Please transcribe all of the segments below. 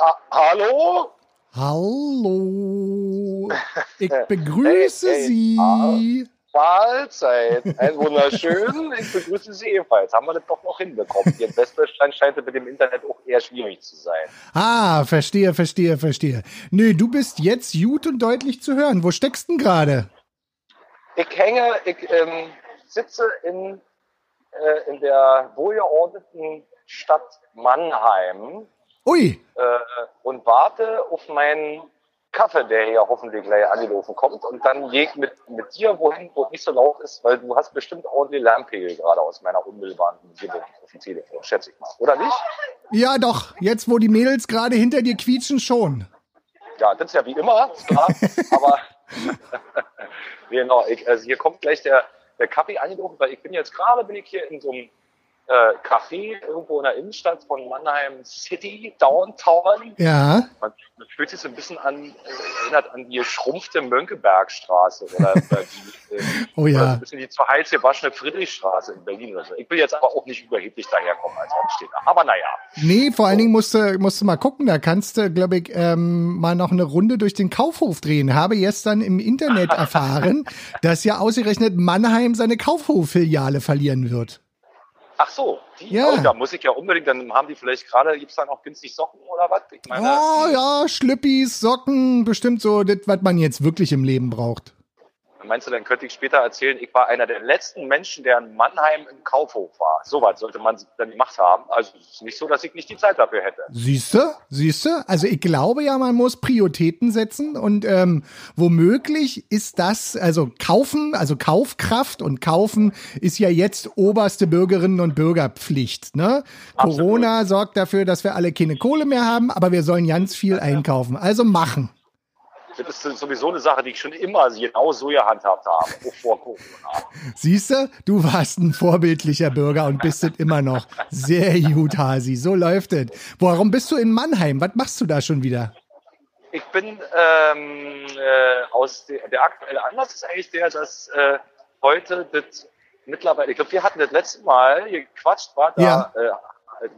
Ah, hallo? Hallo. Ich begrüße hey, hey, Sie. Mahlzeit. Ein wunderschön. Ich begrüße Sie ebenfalls. Haben wir das doch noch hinbekommen. Ihr Westdeutschland scheint mit dem Internet auch eher schwierig zu sein. Ah, verstehe, verstehe, verstehe. Nö, du bist jetzt gut und deutlich zu hören. Wo steckst du denn gerade? Ich hänge, ich ähm, sitze in, äh, in der wohlgeordneten Stadt Mannheim. Ui. Äh, und warte auf meinen Kaffee, der hier hoffentlich gleich angelaufen kommt. Und dann gehe ich mit, mit dir wohin, wo es nicht so laut ist, weil du hast bestimmt ordentlich Lärmpegel gerade aus meiner unmittelbaren Umgebung auf dem Telefon, schätze ich mal. Oder nicht? Ja, doch. Jetzt, wo die Mädels gerade hinter dir quietschen, schon. Ja, das ist ja wie immer, klar. aber genau, ich, also hier kommt gleich der, der Kaffee angelaufen, weil ich bin jetzt gerade, bin ich hier in so einem äh, Café irgendwo in der Innenstadt von Mannheim City, Downtown. Ja. Man, man fühlt sich so ein bisschen an, äh, erinnert an die geschrumpfte Mönckebergstraße oder, die, äh, oh ja. Oder so ein bisschen die zur Heiz gewaschene Friedrichstraße in Berlin oder so. Ich will jetzt aber auch nicht überheblich daherkommen als Hauptstädter. Aber naja. Nee, vor allen Dingen musst du, musst du mal gucken, da kannst du, glaube ich, ähm, mal noch eine Runde durch den Kaufhof drehen. Habe gestern im Internet erfahren, dass ja ausgerechnet Mannheim seine Kaufhof-Filiale verlieren wird. Ach so, die, ja. Oh, da muss ich ja unbedingt, dann haben die vielleicht gerade, gibt es da noch günstig Socken oder was? Ich meine, oh ja, Schlüppis, Socken, bestimmt so das, was man jetzt wirklich im Leben braucht. Meinst du, dann könnte ich später erzählen, ich war einer der letzten Menschen, der in Mannheim im Kaufhof war. So was sollte man dann gemacht haben. Also es ist nicht so, dass ich nicht die Zeit dafür hätte. Siehste, siehste. Also ich glaube ja, man muss Prioritäten setzen und ähm, womöglich ist das, also kaufen, also Kaufkraft und kaufen ist ja jetzt oberste Bürgerinnen und Bürgerpflicht. Ne? Corona sorgt dafür, dass wir alle keine Kohle mehr haben, aber wir sollen ganz viel einkaufen. Also machen. Das ist sowieso eine Sache, die ich schon immer genau so gehandhabt habe, vor Corona. Siehst du, du warst ein vorbildlicher Bürger und bist es immer noch. Sehr gut, Hasi, so läuft es. Warum bist du in Mannheim? Was machst du da schon wieder? Ich bin ähm, äh, aus der, der aktuelle Anlass ist eigentlich der, dass äh, heute das mittlerweile, ich glaube, wir hatten das letzte Mal gequatscht, war da ja. Äh,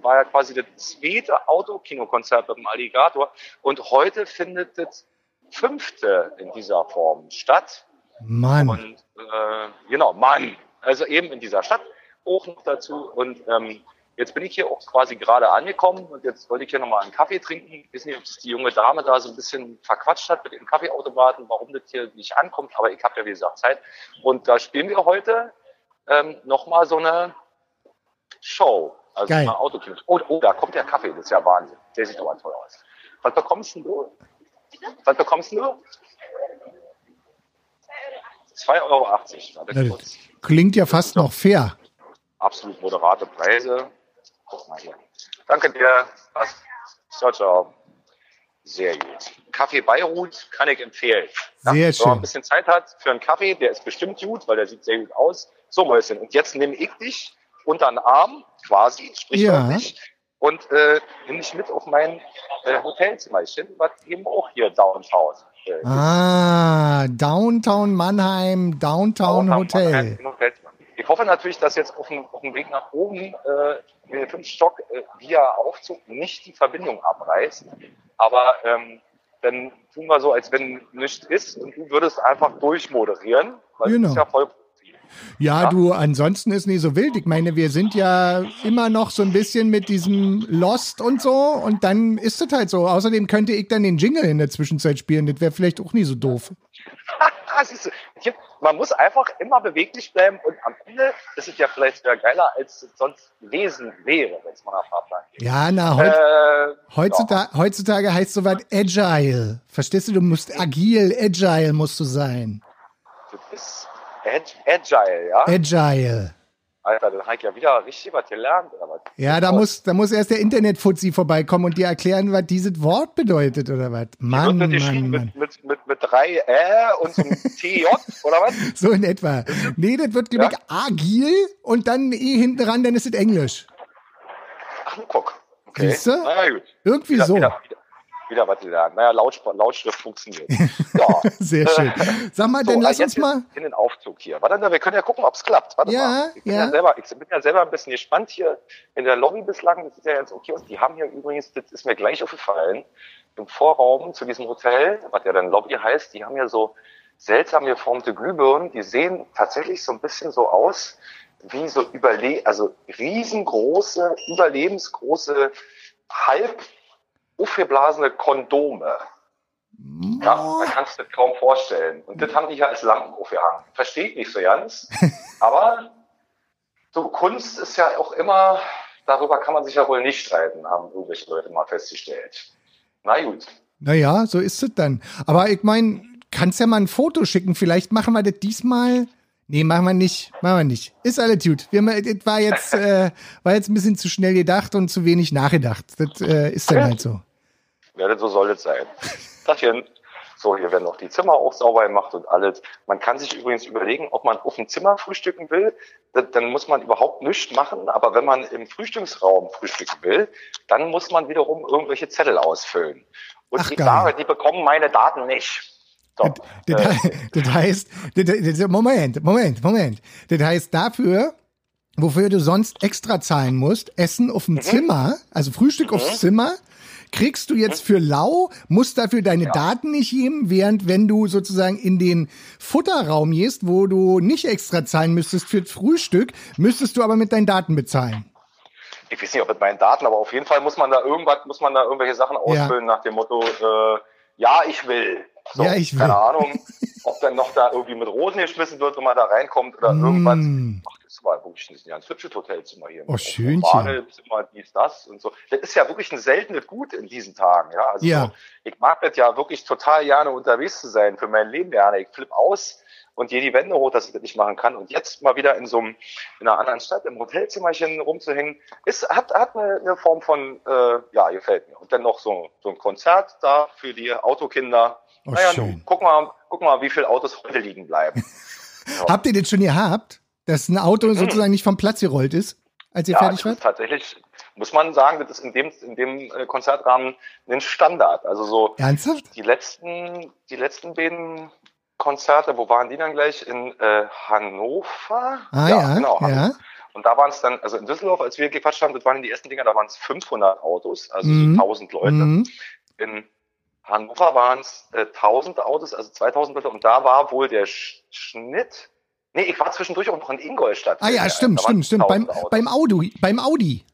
war ja quasi das zweite Autokinokonzert mit dem Alligator und heute findet das fünfte in dieser Form statt. Mann. Und äh, genau, Mann. Also eben in dieser Stadt auch noch dazu. Und ähm, jetzt bin ich hier auch quasi gerade angekommen und jetzt wollte ich hier nochmal einen Kaffee trinken. Ich weiß nicht, ob das die junge Dame da so ein bisschen verquatscht hat mit den Kaffeeautomaten, warum das hier nicht ankommt, aber ich habe ja wie gesagt Zeit. Und da spielen wir heute ähm, nochmal so eine Show. Also Geil. eine Autokino. Oh, oh, da kommt der Kaffee, das ist ja Wahnsinn. Der sieht aber toll aus. Was bekommst du? Was bekommst du? 2,80 Euro. Ja, klingt ja fast noch fair. Absolut moderate Preise. Guck mal hier. Danke dir. Ciao, ciao. Sehr gut. Kaffee Beirut kann ich empfehlen. Sehr ja, schön. Wenn man ein bisschen Zeit hat für einen Kaffee, der ist bestimmt gut, weil der sieht sehr gut aus. So, Mäuschen. Und jetzt nehme ich dich unter den Arm, quasi, sprichwörtlich, ja und äh, nehme ich mit auf mein äh, Hotelzimmerchen, was eben auch hier Downtown äh, Ah, Downtown Mannheim, Downtown, Downtown Hotel. Mannheim, ich hoffe natürlich, dass jetzt auf dem, auf dem Weg nach oben äh, fünften Stock äh, via Aufzug nicht die Verbindung abreißt. Aber ähm, dann tun wir so, als wenn nichts ist und du würdest einfach durchmoderieren, weil genau. das ist ja voll ja, ja, du, ansonsten ist nicht so wild. Ich meine, wir sind ja immer noch so ein bisschen mit diesem Lost und so und dann ist es halt so. Außerdem könnte ich dann den Jingle in der Zwischenzeit spielen. Das wäre vielleicht auch nie so doof. man muss einfach immer beweglich bleiben und am Ende ist es ja vielleicht sogar geiler, als es sonst gewesen wäre, wenn es mal nach Fahrplan geht. Ja, na, heut, äh, heutzutage, ja. heutzutage heißt so was agile. Verstehst du, du musst agil, agile musst du sein. Das ist Agile, ja? Agile. Alter, dann habe ich ja wieder richtig was gelernt, oder was? Ja, da muss, da muss erst der Internetfuzzi vorbeikommen und dir erklären, was dieses Wort bedeutet, oder was? Mann, Mann, Mann. Mit, mit, mit, mit drei Ä und so einem TJ, oder was? So in etwa. Nee, das wird, glaube ja? agil und dann E hinten ran, dann ist es Englisch. Ach, guck. Okay. Siehst du? Na gut. Irgendwie wieder, so. Wieder, wieder, wieder was lernen. Naja, Laut, Lautschrift funktioniert. Ja. Sehr schön. Sag mal, so, dann lass uns mal. In den Aufzug hier. Warte, wir können ja gucken, ob es klappt. Warte ja, mal. Ich bin ja. ja. selber, ich bin ja selber ein bisschen gespannt hier in der Lobby bislang. Das sieht ja jetzt okay aus. Die haben hier übrigens, das ist mir gleich aufgefallen, im Vorraum zu diesem Hotel, was ja dann Lobby heißt, die haben ja so seltsam geformte Glühbirnen. Die sehen tatsächlich so ein bisschen so aus wie so überle also riesengroße, überlebensgroße, halb aufgeblasene Kondome. Ja, man kann es das kaum vorstellen. Und das haben die ja als Lampen aufgehangen. Verstehe ich nicht so ganz. Aber so Kunst ist ja auch immer, darüber kann man sich ja wohl nicht streiten, haben irgendwelche Leute mal festgestellt. Na gut. Naja, so ist es dann. Aber ich meine, kannst ja mal ein Foto schicken. Vielleicht machen wir das diesmal. Nee, machen wir nicht. Machen wir nicht. Ist alles gut. Wir, das war jetzt, äh, war jetzt ein bisschen zu schnell gedacht und zu wenig nachgedacht. Das äh, ist dann halt so. Ja, so soll es sein. Tachchen. So, hier werden noch die Zimmer auch sauber gemacht und alles. Man kann sich übrigens überlegen, ob man auf dem Zimmer frühstücken will. Dann muss man überhaupt nichts machen. Aber wenn man im Frühstücksraum frühstücken will, dann muss man wiederum irgendwelche Zettel ausfüllen. Und Ach, die sage, die bekommen meine Daten nicht. So, das, äh, das, heißt, das, Moment, Moment, Moment. Das heißt dafür, wofür du sonst extra zahlen musst, Essen auf dem mhm. Zimmer, also Frühstück mhm. aufs Zimmer, kriegst du jetzt für lau, musst dafür deine ja. Daten nicht geben, während wenn du sozusagen in den Futterraum gehst, wo du nicht extra zahlen müsstest für Frühstück, müsstest du aber mit deinen Daten bezahlen. Ich weiß nicht, ob mit meinen Daten, aber auf jeden Fall muss man da irgendwas, muss man da irgendwelche Sachen ausfüllen ja. nach dem Motto, äh, ja, ich will. So, ja, ich will. Keine Ahnung, ob dann noch da irgendwie mit Rosen geschmissen wird, wenn man da reinkommt oder mm. irgendwas. Ach, das war wirklich ein ganz hübsches Hotelzimmer hier. Oh, schön. Zimmer, dies, das und so. Das ist ja wirklich ein seltenes Gut in diesen Tagen. Ja, also ja. So, ich mag das ja wirklich total gerne unterwegs zu sein für mein Leben gerne. Ich flippe aus und gehe die Wände hoch, dass ich das nicht machen kann. Und jetzt mal wieder in so einem, in einer anderen Stadt, im Hotelzimmerchen rumzuhängen, ist, hat, hat eine, eine Form von, äh, ja, gefällt mir. Und dann noch so, so ein Konzert da für die Autokinder. Oh, naja, schön. guck mal, guck mal, wie viele Autos heute liegen bleiben. Habt ihr das schon gehabt, dass ein Auto mhm. sozusagen nicht vom Platz gerollt ist, als ihr ja, fertig wart? tatsächlich, muss man sagen, das ist in dem, in dem äh, Konzertrahmen ein Standard. Also so. Ernsthaft? Die letzten, die letzten beiden Konzerte, wo waren die dann gleich? In äh, Hannover? Ah ja, ja genau. Ja. Und da waren es dann, also in Düsseldorf, als wir gequatscht haben, das waren die ersten Dinger, da waren es 500 Autos, also mhm. so 1000 Leute. Mhm. In Hannover waren es äh, 1000 Autos, also 2000 Leute. Und da war wohl der Sch Schnitt. Nee, ich war zwischendurch auch noch in Ingolstadt. Ah ja, stimmt, stimmt, stimmt. Beim, beim Audi, beim Audi.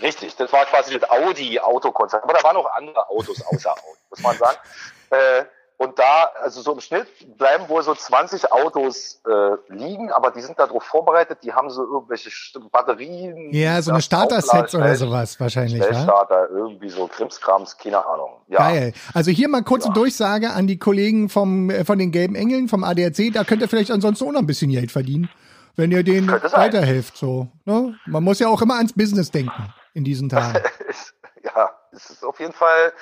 Richtig, das war quasi das Audi-Autokonzert. Aber da waren noch andere Autos außer Audi, muss man sagen. Äh, und da, also so im Schnitt bleiben wohl so 20 Autos äh, liegen, aber die sind darauf vorbereitet, die haben so irgendwelche Batterien. Ja, so eine Starter-Sets oder sowas wahrscheinlich. Starter, irgendwie so Krimskrams, keine Ahnung. Ja. Geil. Also hier mal kurze ja. Durchsage an die Kollegen vom, äh, von den Gelben Engeln, vom ADAC, da könnt ihr vielleicht ansonsten auch noch ein bisschen Geld verdienen, wenn ihr denen weiterhelft. So, ne? Man muss ja auch immer ans Business denken in diesen Tagen. es ist auf jeden Fall,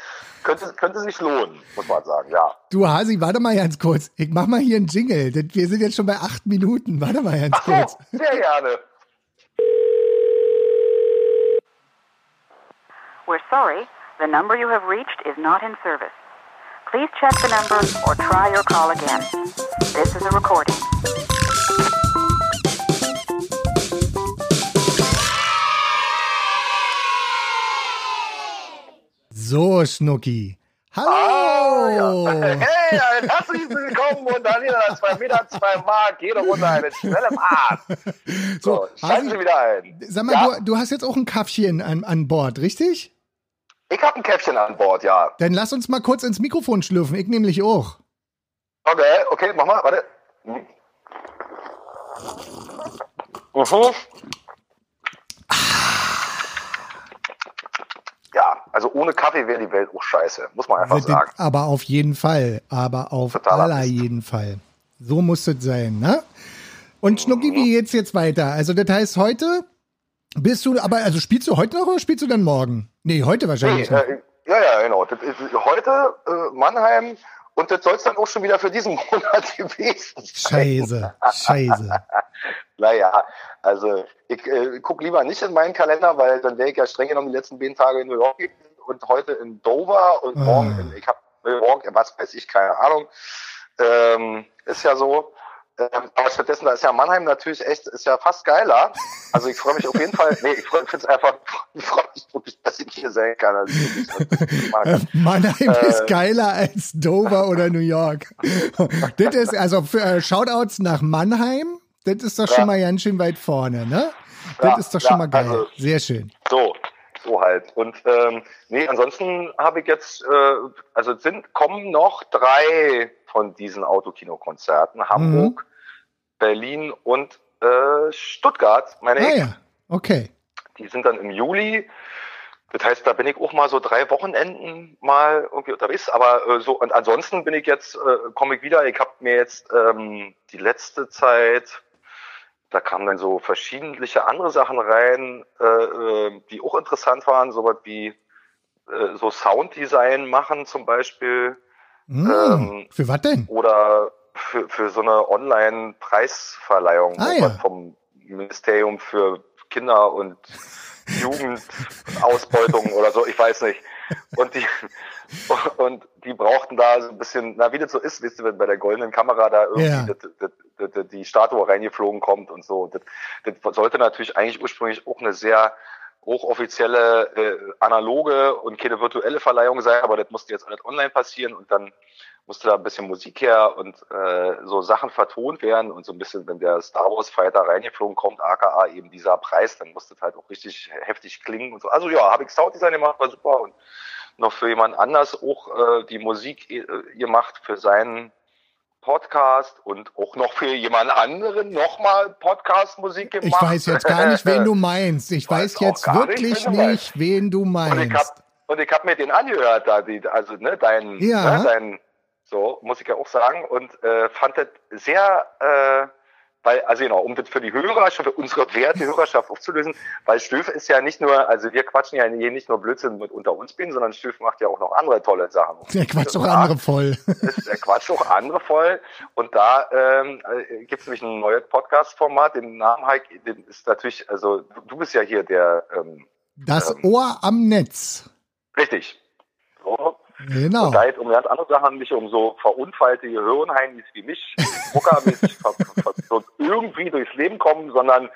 könnte, könnte sich lohnen, muss man sagen, ja. Du Hasi, warte mal ganz kurz. Ich mach mal hier einen Jingle. Wir sind jetzt schon bei acht Minuten. Warte mal ganz Ach kurz. So, sehr gerne. We're sorry. The number you have reached is not in service. Please check the number or try your call again. This is a recording. So, Schnucki. Hallo! Ah, ja. Hey, ein herzliches Willkommen und dann wieder zwei Meter, zwei Mark, jede Runde eine schnelle Fahrt. So, so schalten Sie wieder ein. Sag mal, ja? du, du, hast jetzt auch ein Kaffchen an, an Bord, richtig? Ich habe ein Käffchen an Bord, ja. Dann lass uns mal kurz ins Mikrofon schlürfen, ich nämlich auch. Okay, okay, mach mal, warte. Mhm. ja, also ohne Kaffee wäre die Welt auch scheiße, muss man einfach sagen. Aber auf jeden Fall, aber auf Total aller Mist. jeden Fall. So muss es sein, ne? Und Schnucki, wie geht's jetzt weiter? Also das heißt, heute bist du, aber also spielst du heute noch oder spielst du dann morgen? Nee, heute wahrscheinlich. Nee, äh, ja, ja, genau. heute äh, Mannheim und das soll es dann auch schon wieder für diesen Monat gewesen sein. Scheiße, scheiße. naja, also ich äh, gucke lieber nicht in meinen Kalender, weil dann wäre ich ja streng genommen die letzten zehn Tage in New York und heute in Dover und Ah. morgen in, ich habe morgen, was weiß ich, keine Ahnung. Ähm, ist ja so. Ähm, aber stattdessen, da ist ja Mannheim natürlich echt, ist ja fast geiler. Also ich freue mich auf jeden Fall, nee, ich freue mich einfach, ich freue mich wirklich, dass ich hier sein kann. Also Äh, das. Mannheim Äh. ist geiler als Dover oder New York. das ist, also für äh, Shoutouts nach Mannheim, das ist doch schon Ja. mal ganz schön weit vorne, ne? Das Ja, ist doch ja, schon mal geil. also- Sehr schön. So, so halt. Und ähm, nee, ansonsten habe ich jetzt, äh, also es sind kommen noch drei von diesen Autokino-Konzerten. Mhm. Hamburg, Berlin und äh, Stuttgart, meine Ah ich. ja, okay. Die sind dann im Juli. Das heißt, da bin ich auch mal so drei Wochenenden mal irgendwie unterwegs. Aber äh, so und ansonsten bin ich jetzt, äh, komme ich wieder. Ich habe mir jetzt ähm, die letzte Zeit, da kamen dann so verschiedentliche andere Sachen rein, äh, äh, die auch interessant waren, so was wie äh, so Sounddesign machen zum Beispiel Hm, Ähm, für was denn? oder für, für so eine Online-Preisverleihung Ah, ja. vom Ministerium für Kinder und Jugendausbeutung oder so, ich weiß nicht. Und die, und die brauchten da so ein bisschen, na, wie das so ist, wisst ihr, wenn bei der goldenen Kamera da irgendwie Ja. das, das, das, das, die Statue reingeflogen kommt und so. Das sollte natürlich eigentlich ursprünglich auch eine sehr hochoffizielle, äh, analoge und keine virtuelle Verleihung sein, aber das musste jetzt alles online passieren und dann musste da ein bisschen Musik her und äh, so Sachen vertont werden und so ein bisschen, wenn der Star Wars Fighter reingeflogen kommt, aka eben dieser Preis, dann musste es halt auch richtig heftig klingen und so. Also ja, habe ich Sounddesign gemacht, war super und noch für jemand anders auch äh, die Musik äh, gemacht für seinen Podcast und auch noch für jemand anderen nochmal Podcast-Musik gemacht. Ich weiß jetzt gar nicht, wen du meinst. Ich Weiß weiß jetzt gar nicht, wirklich wen nicht, wen du meinst. und ich hab mir den angehört, da, die, also, ne, dein, Ja. ne, dein, so, muss ich ja auch sagen, und äh, fand das sehr, äh, weil, also genau, um das für die Hörer, schon für unsere werte Hörerschaft aufzulösen, weil Stöfe ist ja nicht nur, also wir quatschen ja hier nicht nur Blödsinn mit unter uns bin, sondern Stöfe macht ja auch noch andere tolle Sachen. Der Quatsch doch Ja, andere voll. der Quatsch auch andere voll. Und da ähm, gibt es nämlich ein neues Podcast-Format, den Namen Heik, den ist natürlich, also du, du bist ja hier der, ähm, Das Ähm. Ohr am Netz. richtig. So, Genau. Und da jetzt um ganz andere Sachen, nicht um so verunfallte Gehirnheinis wie mich, druckermäßig ver- irgendwie durchs Leben kommen, sondern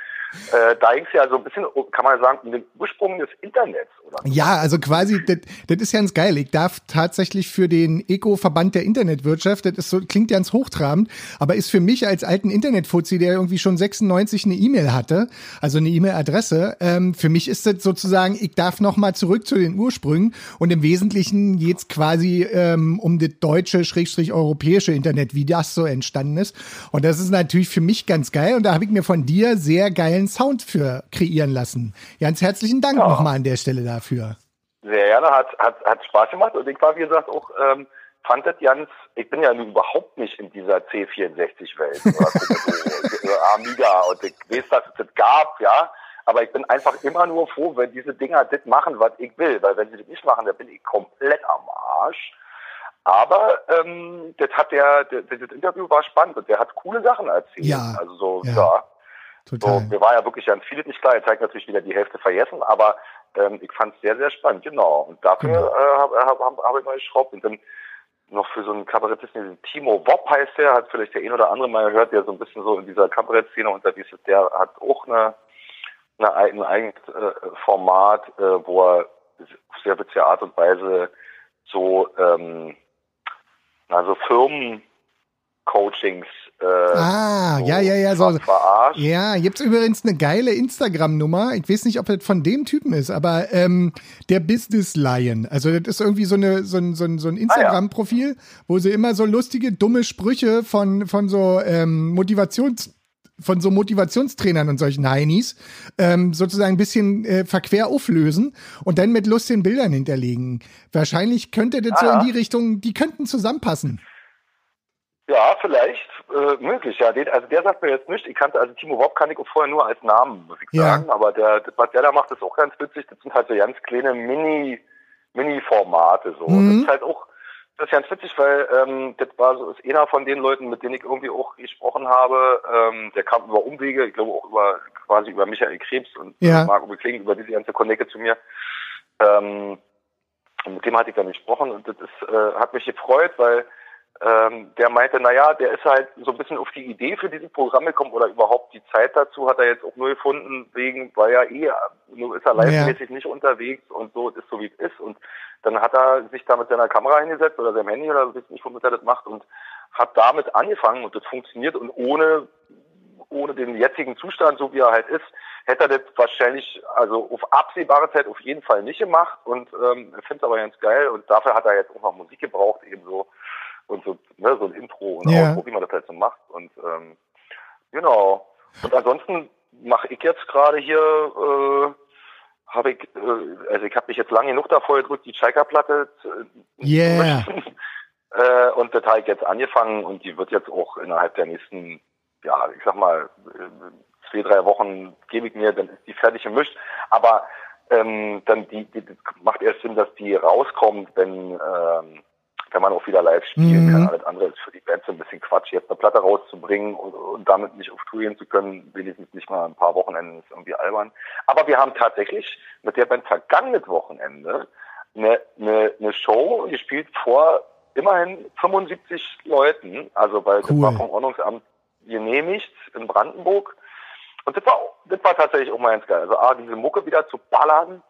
äh, da ging es ja so ein bisschen, kann man sagen, um den Ursprung des Internets, oder? Ja, also quasi, das, ist ganz geil. Ich darf tatsächlich für den Eco-Verband der Internetwirtschaft, das so, klingt ganz hochtrabend, aber ist für mich als alten Internetfuzzi, der irgendwie schon 96 eine E-Mail hatte, also eine E-Mail-Adresse, ähm, für mich ist das sozusagen, ich darf nochmal zurück zu den Ursprüngen und im Wesentlichen geht's quasi ähm, um das deutsche, schrägstrich europäische Internet, wie das so entstanden ist. Und das ist natürlich für mich ganz geil und da habe ich mir von dir sehr geilen Sound für kreieren lassen. Ganz herzlichen Dank Ja. nochmal an der Stelle dafür. Sehr gerne, hat, hat, hat Spaß gemacht und ich war, wie gesagt, auch, ähm, fand das ganz, ich bin ja nun überhaupt nicht in dieser C64-Welt oder so, oder Amiga und ich weiß, dass es das gab, ja, aber ich bin einfach immer nur froh, wenn diese Dinger das machen, was ich will, weil wenn sie das nicht machen, dann bin ich komplett am Arsch. Aber ähm, das hat der, der, das Interview war spannend und der hat coole Sachen erzählt. Ja, Also so, ja. ja. Total. So, mir war ja wirklich ganz vieles nicht klar. Er zeigt natürlich wieder die Hälfte vergessen, aber ähm, ich fand es sehr, sehr spannend, genau. Und dafür Genau. äh, habe hab, hab, hab ich mal geschraubt. Und dann noch für so einen Kabarettisten, Timo Wopp heißt der, hat vielleicht der ein oder andere mal gehört, der so ein bisschen so in dieser Kabarettszene unterwegs ist. Der hat auch eine, eine, ein eigenes äh, Format, äh, wo er auf sehr witzige Art und Weise so, ähm, also Firmen-Coachings äh, Ah, so ja, ja, ja, so. verarscht. Ja, gibt's übrigens eine geile Instagram-Nummer. Ich weiß nicht, ob das von dem Typen ist, aber ähm, der Business Lion. Also das ist irgendwie so eine so ein, so ein, so ein Instagram-Profil, wo sie immer so lustige, dumme Sprüche von von so ähm, Motivations von so Motivationstrainern und solchen Heinis ähm, sozusagen ein bisschen äh, verquer auflösen und dann mit lustigen Bildern hinterlegen. Wahrscheinlich könnte das so Ah, in ja. die Richtung, die könnten zusammenpassen. Ja, vielleicht, äh, möglich, ja. Den, also der sagt mir jetzt nicht, ich kannte, also Timo Wob kann ich auch vorher nur als Namen, muss ich Ja. sagen, aber der, was der da macht, ist auch ganz witzig. Das sind halt so ganz kleine Mini, Mini-Formate, so. Mhm. Das ist halt auch, das ist ganz witzig, weil, ähm, das war so, ist einer von den Leuten, mit denen ich irgendwie auch gesprochen habe, ähm, der kam über Umwege, ich glaube auch über, quasi über Michael Krebs und Ja. Marco Bekling, über diese ganze Connecte zu mir. Ähm, Und mit dem hatte ich dann gesprochen und das ist, äh, hat mich gefreut, weil ähm, der meinte, naja, der ist halt so ein bisschen auf die Idee für dieses Programm gekommen oder überhaupt die Zeit dazu hat er jetzt auch nur gefunden, wegen, weil er eh, nur ist er live-mäßig ja. nicht unterwegs und so ist so wie es ist. Und dann hat er sich da mit seiner Kamera hingesetzt oder seinem Handy oder weiß nicht, womit er das macht und hat damit angefangen und das funktioniert und ohne ohne den jetzigen Zustand, so wie er halt ist, hätte er das wahrscheinlich, also auf absehbare Zeit auf jeden Fall nicht gemacht und ähm, finde es aber ganz geil und dafür hat er jetzt auch noch Musik gebraucht, eben so und so, ne, so ein Intro und yeah. Outro, wie man das halt so macht und ähm, genau. Und ansonsten mache ich jetzt gerade hier, äh, habe ich, äh, also ich habe mich jetzt lange genug davor gedrückt, die Chaika-Platte äh, yeah. äh, und das habe ich jetzt angefangen und die wird jetzt auch innerhalb der nächsten ja, ich sag mal, zwei, drei Wochen gebe ich mir, dann ist die fertig gemischt. Aber ähm, dann die, die macht erst Sinn, dass die rauskommt, wenn ähm, wenn man auch wieder live spielen mhm. kann. Alles andere ist für die Band so ein bisschen Quatsch, jetzt eine Platte rauszubringen und, und damit nicht auf Tour gehen zu können, wenigstens nicht mal ein paar Wochenenden ist irgendwie albern. Aber wir haben tatsächlich mit der Band vergangenes Wochenende eine, eine, eine Show gespielt vor immerhin 75 Leuten, also weil cool. das war vom Ordnungsamt genehmigt in Brandenburg. Und das war, das war tatsächlich auch mal ganz geil. Also A, diese Mucke wieder zu ballern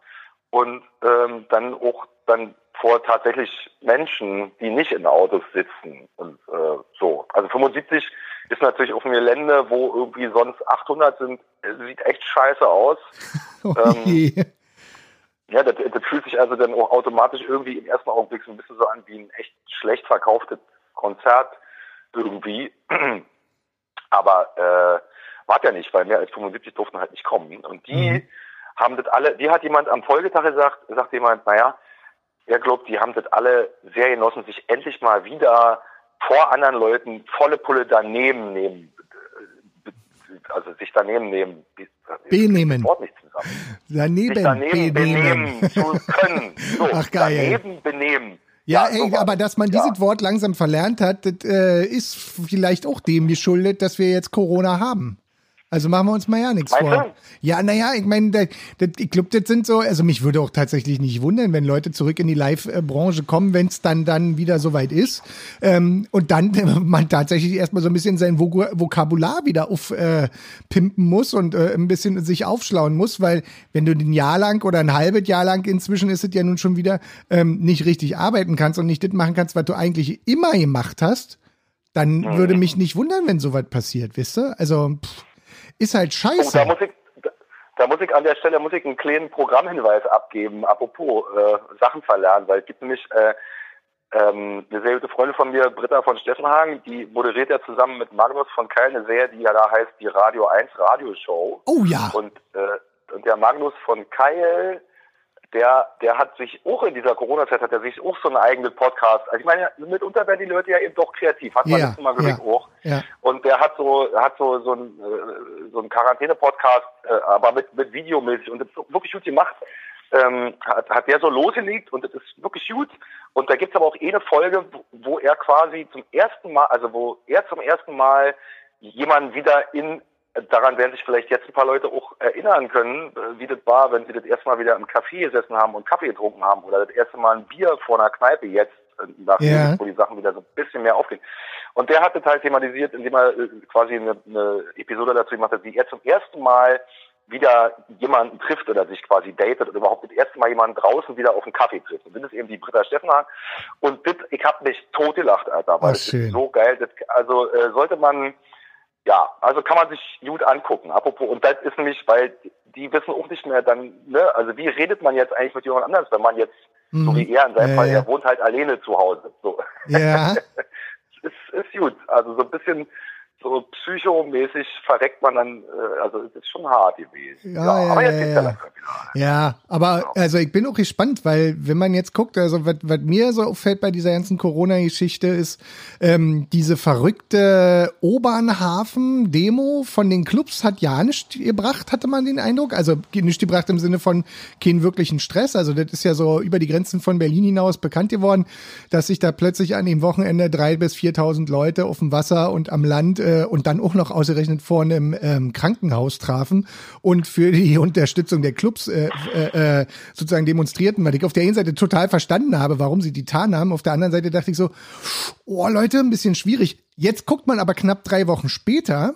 und ähm, dann auch dann vor tatsächlich Menschen, die nicht in Autos sitzen und äh, so. Also 75 ist natürlich auf einem Gelände, wo irgendwie sonst 800 sind, sieht echt scheiße aus. Okay. Ähm, ja, das, das fühlt sich also dann auch automatisch irgendwie im ersten Augenblick so ein bisschen so an wie ein echt schlecht verkauftes Konzert irgendwie. Aber äh, war ja nicht, weil mehr als 75 durften halt nicht kommen. Und die mhm. haben das alle, die hat jemand am Folgetag gesagt, sagt jemand, naja, er glaubt, die haben das alle sehr genossen, sich endlich mal wieder vor anderen Leuten volle Pulle daneben nehmen, also sich daneben nehmen. Benehmen. Wort nicht zusammen. Daneben, sich daneben benehmen. benehmen zu können. So, Ach geil. Daneben benehmen. Ja, ja ey, aber dass man ja. dieses Wort langsam verlernt hat, das äh, ist vielleicht auch dem geschuldet, dass wir jetzt Corona haben. Also machen wir uns mal ja nichts vor. Du? Ja, naja, ich meine, ich glaube, das sind so, also mich würde auch tatsächlich nicht wundern, wenn Leute zurück in die Live-Branche kommen, wenn es dann dann wieder soweit ist. Ähm, und dann man tatsächlich erstmal so ein bisschen sein Vok Vokabular wieder aufpimpen äh, muss und äh, ein bisschen sich aufschlauen muss, weil wenn du ein Jahr lang oder ein halbes Jahr lang inzwischen ist es ja nun schon wieder ähm, nicht richtig arbeiten kannst und nicht das machen kannst, was du eigentlich immer gemacht hast, dann mhm. würde mich nicht wundern, wenn sowas passiert, wisst ihr? Also, pff. Ist halt scheiße. Oh, da, muss ich, da, muss ich an der Stelle muss ich einen kleinen Programmhinweis abgeben, apropos äh, Sachen verlernen, weil es gibt nämlich äh, ähm, eine sehr gute Freundin von mir, Britta von Steffenhagen, die moderiert ja zusammen mit Magnus von Keil eine Serie, die ja da heißt die Radio 1 Radioshow. Oh ja. Und, äh, und der Magnus von Keil der, der hat sich auch in dieser Corona-Zeit hat er sich auch so einen eigenen Podcast. Also ich meine, mitunter werden die Leute ja eben doch kreativ, hat man ja, letztes Mal ja, auch. Ja. Und der hat so, hat so, so ein, äh, so ein Quarantäne-Podcast, äh, aber mit, mit Videomäßig und wirklich gut gemacht. Ähm, hat, hat der so losgelegt und das ist wirklich gut. Und da gibt's aber auch eine Folge, wo er quasi zum ersten Mal, also wo er zum ersten Mal jemanden wieder in daran werden sich vielleicht jetzt ein paar Leute auch erinnern können, äh, wie das war, wenn sie das erste Mal wieder im Café gesessen haben und Kaffee getrunken haben oder das erste Mal ein Bier vor einer Kneipe jetzt, äh, yeah. wo die Sachen wieder so ein bisschen mehr aufgehen. Und der hat das halt thematisiert, indem er äh, quasi eine, eine Episode dazu gemacht hat, wie er zum ersten Mal wieder jemanden trifft oder sich quasi datet oder überhaupt das erste Mal jemanden draußen wieder auf einen Kaffee trifft. Und das ist eben die Britta Steffenhahn. Und das, ich habe mich totgelacht, Alter, weil das ist so geil. Das, also äh, sollte man ja, also kann man sich gut angucken. Apropos, und das ist nämlich, weil die wissen auch nicht mehr dann, ne, also wie redet man jetzt eigentlich mit jemand anderes, wenn man jetzt, mhm. so wie er in seinem ja, Fall, ja. er wohnt halt alleine zu Hause. So. Ja. ist, ist gut. Also so ein bisschen so psychomäßig verreckt man dann, äh, also es ist schon hart gewesen. Ja, ja, ja aber jetzt ja, ja. ja, aber also ich bin auch gespannt, weil wenn man jetzt guckt, also was, was mir so auffällt bei dieser ganzen Corona-Geschichte ist, ähm, diese verrückte Obernhafen-Demo von den Clubs hat ja nichts gebracht, hatte man den Eindruck. Also nicht gebracht im Sinne von keinen wirklichen Stress. Also das ist ja so über die Grenzen von Berlin hinaus bekannt geworden, dass sich da plötzlich an dem Wochenende drei bis 4.000 Leute auf dem Wasser und am Land äh, äh, und dann auch noch ausgerechnet vor einem ähm, Krankenhaus trafen und für die Unterstützung der Clubs äh, äh, äh, sozusagen demonstrierten, weil ich auf der einen Seite total verstanden habe, warum sie die Tarn haben. Auf der anderen Seite dachte ich so, oh Leute, ein bisschen schwierig. Jetzt guckt man aber knapp drei Wochen später,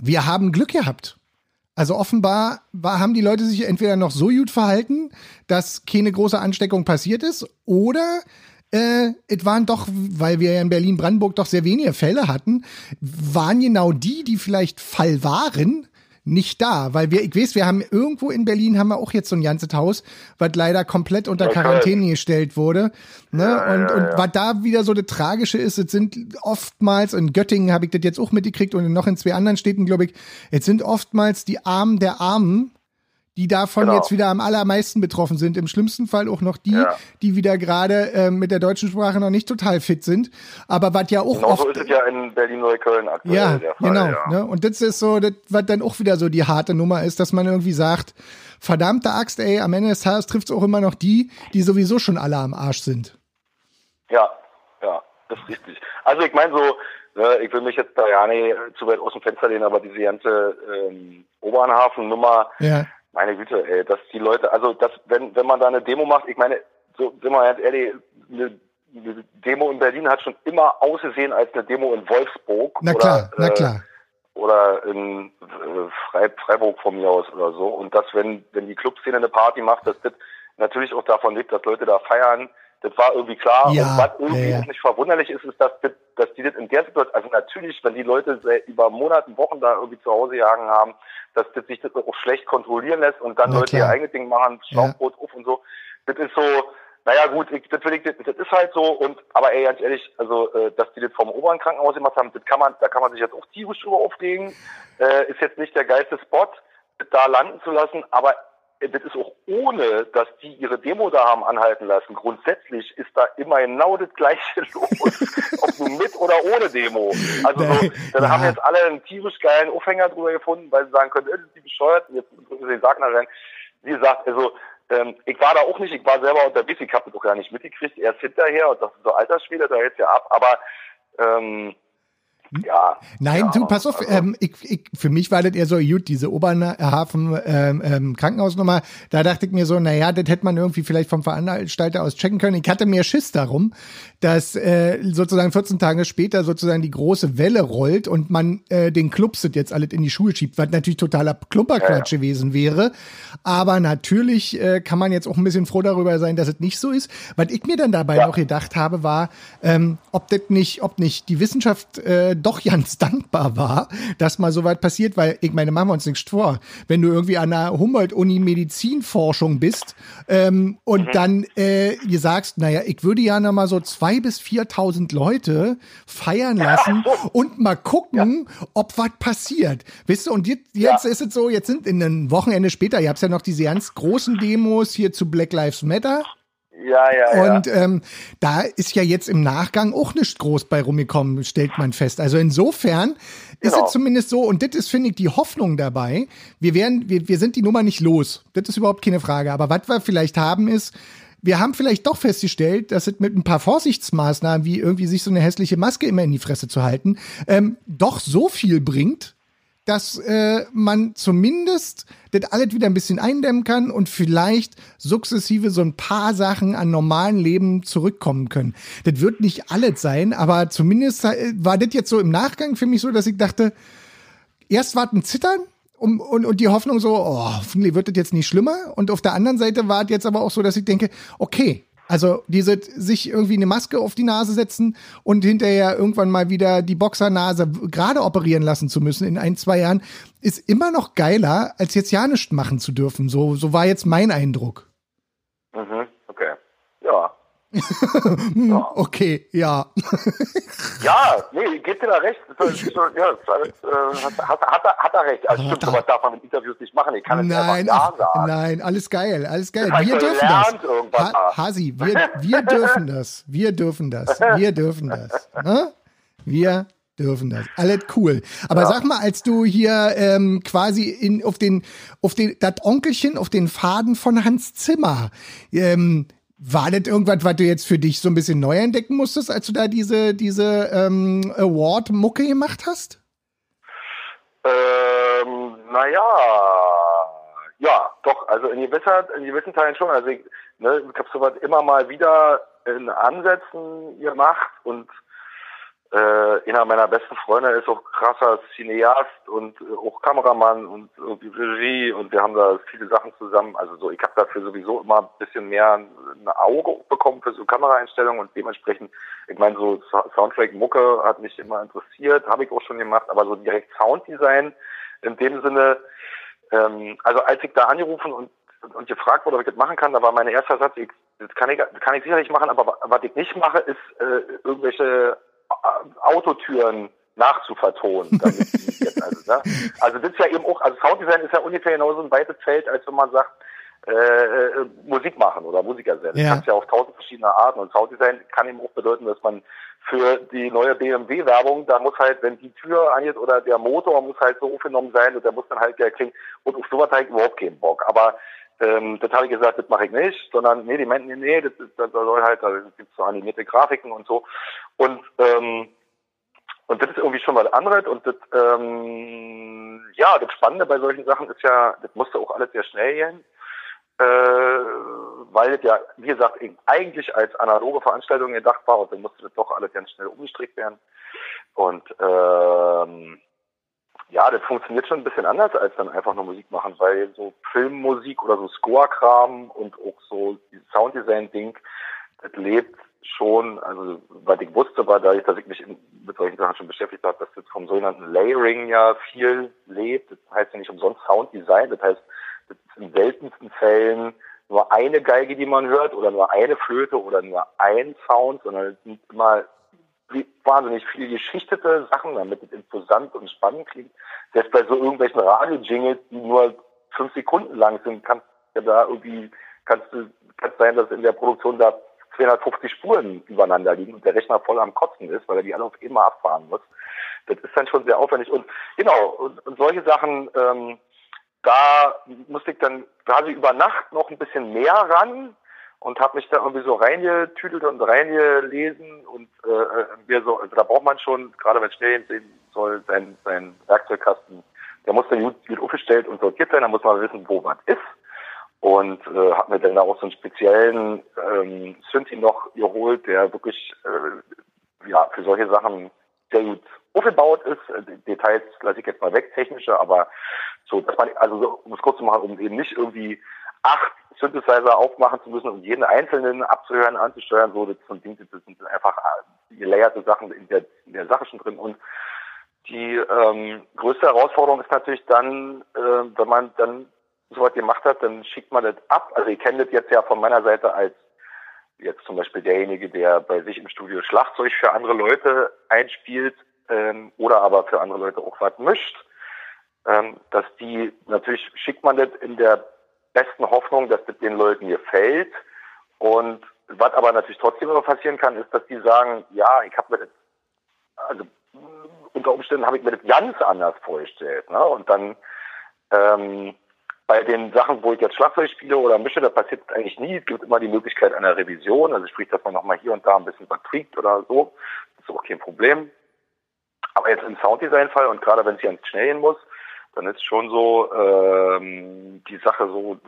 wir haben Glück gehabt. Also offenbar war, haben die Leute sich entweder noch so gut verhalten, dass keine große Ansteckung passiert ist, oder äh, es waren doch, weil wir ja in Berlin-Brandenburg doch sehr wenige Fälle hatten, waren genau die, die vielleicht Fall waren, nicht da, weil wir, ich weiß, wir haben irgendwo in Berlin haben wir auch jetzt so ein ganzes Haus, was leider komplett unter Quarantäne gestellt wurde. Ne? Ja, und ja, und ja. was da wieder so das Tragische ist, es sind oftmals, in Göttingen habe ich das jetzt auch mitgekriegt und noch in zwei anderen Städten, glaube ich, es sind oftmals die Armen der Armen, die davon Genau. jetzt wieder am allermeisten betroffen sind. Im schlimmsten Fall auch noch die, Ja. die wieder gerade äh, mit der deutschen Sprache noch nicht total fit sind. Aber was ja auch Genauso oft ist es ja in Berlin-Neukölln aktuell ja, der Fall. genau. ja. Ne? Und das ist so, das, was dann auch wieder so die harte Nummer ist, dass man irgendwie sagt, verdammte Axt, ey, am Ende des Tages trifft es auch immer noch die, die sowieso schon alle am Arsch sind. Ja, ja, das ist richtig. Also ich meine so, ne, ich will mich jetzt da ja nicht zu weit aus dem Fenster lehnen, aber diese ganze ähm, Obernhafen-Nummer, Ja, meine Güte, ey, dass die Leute, also dass, wenn, wenn man da eine Demo macht, ich meine, so sind wir ganz ehrlich, eine, eine Demo in Berlin hat schon immer ausgesehen als eine Demo in Wolfsburg. na oder, klar, na äh, klar. oder in äh, Frei, Freiburg von mir aus oder so. Und dass, wenn, wenn die Clubszene eine Party macht, dass das natürlich auch davon lebt, dass Leute da feiern, das war irgendwie klar. Ja, und was irgendwie ja, ja. nicht verwunderlich ist, ist, dass, das, dass die das in der Situation, also natürlich, wenn die Leute über Monaten, Wochen da irgendwie zu Hause jagen haben, dass das sich das auch schlecht kontrollieren lässt und dann Na Leute klar. ihr eigenes Ding machen, Schlauchboot auf und so. Das ist so, naja gut, ich, das, will ich, das, das ist halt so und aber ey, ganz ehrlich, also äh, dass die das vom oberen Krankenhaus gemacht haben, das kann man, da kann man sich jetzt auch tierisch drüber aufregen. Äh, ist jetzt nicht der geilste Spot, das da landen zu lassen, aber das ist auch ohne, dass die ihre Demo da haben anhalten lassen. Grundsätzlich ist da immer genau das Gleiche los, ob nun mit oder ohne Demo. Also so, dann Ja. haben jetzt alle einen tierisch geilen Aufhänger drüber gefunden, weil sie sagen können, äh, das ist die bescheuert, und jetzt drücken sie nach rein. Wie gesagt, also ähm, ich war da auch nicht, ich war selber unterwegs, ich habe das auch gar nicht mitgekriegt, erst hinterher und das ist so Altersschwede, da jetzt ja ab, aber ähm, ja. Nein, ja, du, pass auf, also- ähm, ich, ich, für mich war das eher so gut, diese Oberhafen ähm, ähm, Krankenhausnummer. Da dachte ich mir so, naja, das hätte man irgendwie vielleicht vom Veranstalter aus checken können. Ich hatte mehr Schiss darum, dass äh, sozusagen 14 Tage später sozusagen die große Welle rollt und man äh, den Clubs jetzt alles in die Schuhe schiebt, was natürlich totaler Klumperquatsch gewesen wäre. Aber natürlich äh, kann man jetzt auch ein bisschen froh darüber sein, dass es nicht so ist. Was ich mir dann dabei Ja. noch gedacht habe, war, ähm, ob das nicht, ob nicht die Wissenschaft äh, doch ganz dankbar war, dass mal so weit passiert, weil ich meine, machen wir uns nichts vor. Wenn du irgendwie an der Humboldt-Uni Medizinforschung bist ähm, und dann äh, ihr sagst, naja, ich würde ja noch mal so zwei bis 4.000 Leute feiern lassen und mal gucken, ob was passiert. Wisst du, und jetzt, jetzt ist es so, jetzt sind in einem Wochenende später, ihr habt ja noch diese ganz großen Demos hier zu Black Lives Matter. Ja, ja, ja. Und ähm, da ist ja jetzt im Nachgang auch nicht groß bei rumgekommen, stellt man fest. Also insofern ist Genau. es zumindest so, und das ist, finde ich, die Hoffnung dabei. Wir werden, wir, wir sind die Nummer nicht los. Das ist überhaupt keine Frage. Aber was wir vielleicht haben ist, wir haben vielleicht doch festgestellt, dass es mit ein paar Vorsichtsmaßnahmen, wie irgendwie sich so eine hässliche Maske immer in die Fresse zu halten, ähm, doch so viel bringt, dass äh, man zumindest das alles wieder ein bisschen eindämmen kann und vielleicht sukzessive so ein paar Sachen an normalen Leben zurückkommen können. Das wird nicht alles sein, aber zumindest äh, war das jetzt so im Nachgang für mich so, dass ich dachte, erst war ein Zittern und, und, und die Hoffnung so, oh, hoffentlich wird das jetzt nicht schlimmer. Und auf der anderen Seite war es jetzt aber auch so, dass ich denke, okay, also diese sich irgendwie eine Maske auf die Nase setzen und hinterher irgendwann mal wieder die Boxernase gerade operieren lassen zu müssen in ein, zwei Jahren, ist immer noch geiler, als jetzt ja nichts machen zu dürfen. So, so war jetzt mein Eindruck. Mhm, okay. Ja. Hm, Okay, ja. Ja, nee, geht dir da recht. Ja, äh, hat, hat, hat, er- hat er recht. Also stimmt, sowas darf man in Interviews nicht machen. Ich kann es Nein, ach, ja sagen. nein, alles geil, alles geil. Das Wir dürfen das. Ha. Hasi, wir, wir dürfen das. Wir dürfen das. Wir dürfen das. Ne? Wir dürfen das. Alles cool. Aber sag mal, als du hier ähm, quasi in, auf den, auf den, das Onkelchen auf den Faden von Hans Zimmer, ähm, War das irgendwas, was du jetzt für dich so ein bisschen neu entdecken musstest, als du da diese, diese ähm, Award-Mucke gemacht hast? Ähm, naja, ja, doch, also in, gewisser, in gewissen Teilen schon. Also ich, ne, ich habe sowas immer mal wieder in Ansätzen gemacht und äh, einer meiner besten Freunde ist auch krasser Cineast und äh, auch Kameramann und irgendwie Regie und wir haben da viele Sachen zusammen. Also so, ich habe dafür sowieso immer ein bisschen mehr ein Auge bekommen für so Kameraeinstellungen und dementsprechend, ich meine, so Soundtrack-Mucke hat mich immer interessiert, habe ich auch schon gemacht, aber so direkt Sounddesign in dem Sinne, ähm, also als ich da angerufen und und gefragt wurde, ob ich das machen kann, da war mein erster Satz, ich, das kann ich, kann ich sicherlich machen, aber was ich nicht mache, ist äh, irgendwelche Autotüren nachzuvertonen. also, ne? also das ist ja eben auch, also Sounddesign ist ja ungefähr genauso ein weites Feld, als wenn man sagt, äh, äh, Musik machen oder Musiker sein. Das ja. kannst ja auf tausend verschiedene Arten. Und Sounddesign kann eben auch bedeuten, dass man für die neue BMW-Werbung, da muss halt, wenn die Tür angeht oder der Motor muss halt so aufgenommen sein und der muss dann halt ja klingen. Und auf sowas ich überhaupt keinen Bock. Aber ähm, das habe ich gesagt, das mache ich nicht, sondern nee, die meinten, nee, das, das, das soll halt, da gibt so animierte Grafiken und so. Und ähm, und das ist irgendwie schon mal anderes und das, ähm, ja, das Spannende bei solchen Sachen ist ja, das musste auch alles sehr schnell gehen, äh, weil das ja, wie gesagt, eigentlich als analoge Veranstaltung gedacht war und dann musste das doch alles ganz schnell umgestrickt werden. Und ähm, ja, das funktioniert schon ein bisschen anders als dann einfach nur Musik machen, weil so Filmmusik oder so Score-Kram und auch so Sounddesign-Ding, das lebt schon, also was ich wusste, war dadurch, dass ich mich mit solchen Sachen schon beschäftigt habe, dass das vom sogenannten Layering ja viel lebt. Das heißt ja nicht umsonst Sounddesign, das heißt, das ist in seltensten Fällen nur eine Geige, die man hört, oder nur eine Flöte oder nur ein Sound, sondern es sind immer wahnsinnig viele geschichtete Sachen, damit es imposant und spannend klingt. Selbst bei so irgendwelchen Radio-Jingles, die nur fünf Sekunden lang sind, kann ja da irgendwie, kannst du, kann sein, dass in der Produktion da 250 Spuren übereinander liegen und der Rechner voll am Kotzen ist, weil er die alle auf einmal abfahren muss. Das ist dann schon sehr aufwendig. Und genau, und, und solche Sachen, ähm, da musste ich dann quasi über Nacht noch ein bisschen mehr ran, und habe mich da irgendwie so reingetütelt und reingelesen und äh, äh, mir so, also da braucht man schon, gerade wenn es schnell sehen soll, sein, sein Werkzeugkasten, der muss dann gut, gut aufgestellt und sortiert sein, da muss man wissen, wo was ist. Und äh, habe mir dann auch so einen speziellen ähm, Synthi noch geholt, der wirklich äh, ja für solche Sachen sehr gut aufgebaut ist. Details lasse ich jetzt mal weg, technische, aber so, dass man, also so, um es kurz zu machen, um eben nicht irgendwie acht Synthesizer aufmachen zu müssen, um jeden einzelnen abzuhören, anzusteuern, so, das sind Dinge, das sind einfach äh, gelayerte Sachen in der, in der Sache schon drin. Und die ähm, größte Herausforderung ist natürlich dann, äh, wenn man dann sowas gemacht hat, dann schickt man das ab. Also ihr kennt das jetzt ja von meiner Seite als jetzt zum Beispiel derjenige, der bei sich im Studio Schlagzeug für andere Leute einspielt ähm, oder aber für andere Leute auch was mischt. Ähm, dass die, natürlich schickt man das in der besten Hoffnung, dass das den Leuten gefällt. Und was aber natürlich trotzdem immer passieren kann, ist, dass die sagen, ja, ich habe mir das, also unter Umständen habe ich mir das ganz anders vorgestellt. Ne? Und dann ähm, bei den Sachen, wo ich jetzt Schlagzeug spiele oder mische, da passiert eigentlich nie. Es gibt immer die Möglichkeit einer Revision, also sprich, dass man nochmal hier und da ein bisschen tweakt oder so. Das ist auch kein Problem. Aber jetzt im Sounddesign-Fall und gerade wenn es ganz schnell gehen muss, dann ist schon so ähm, die Sache so,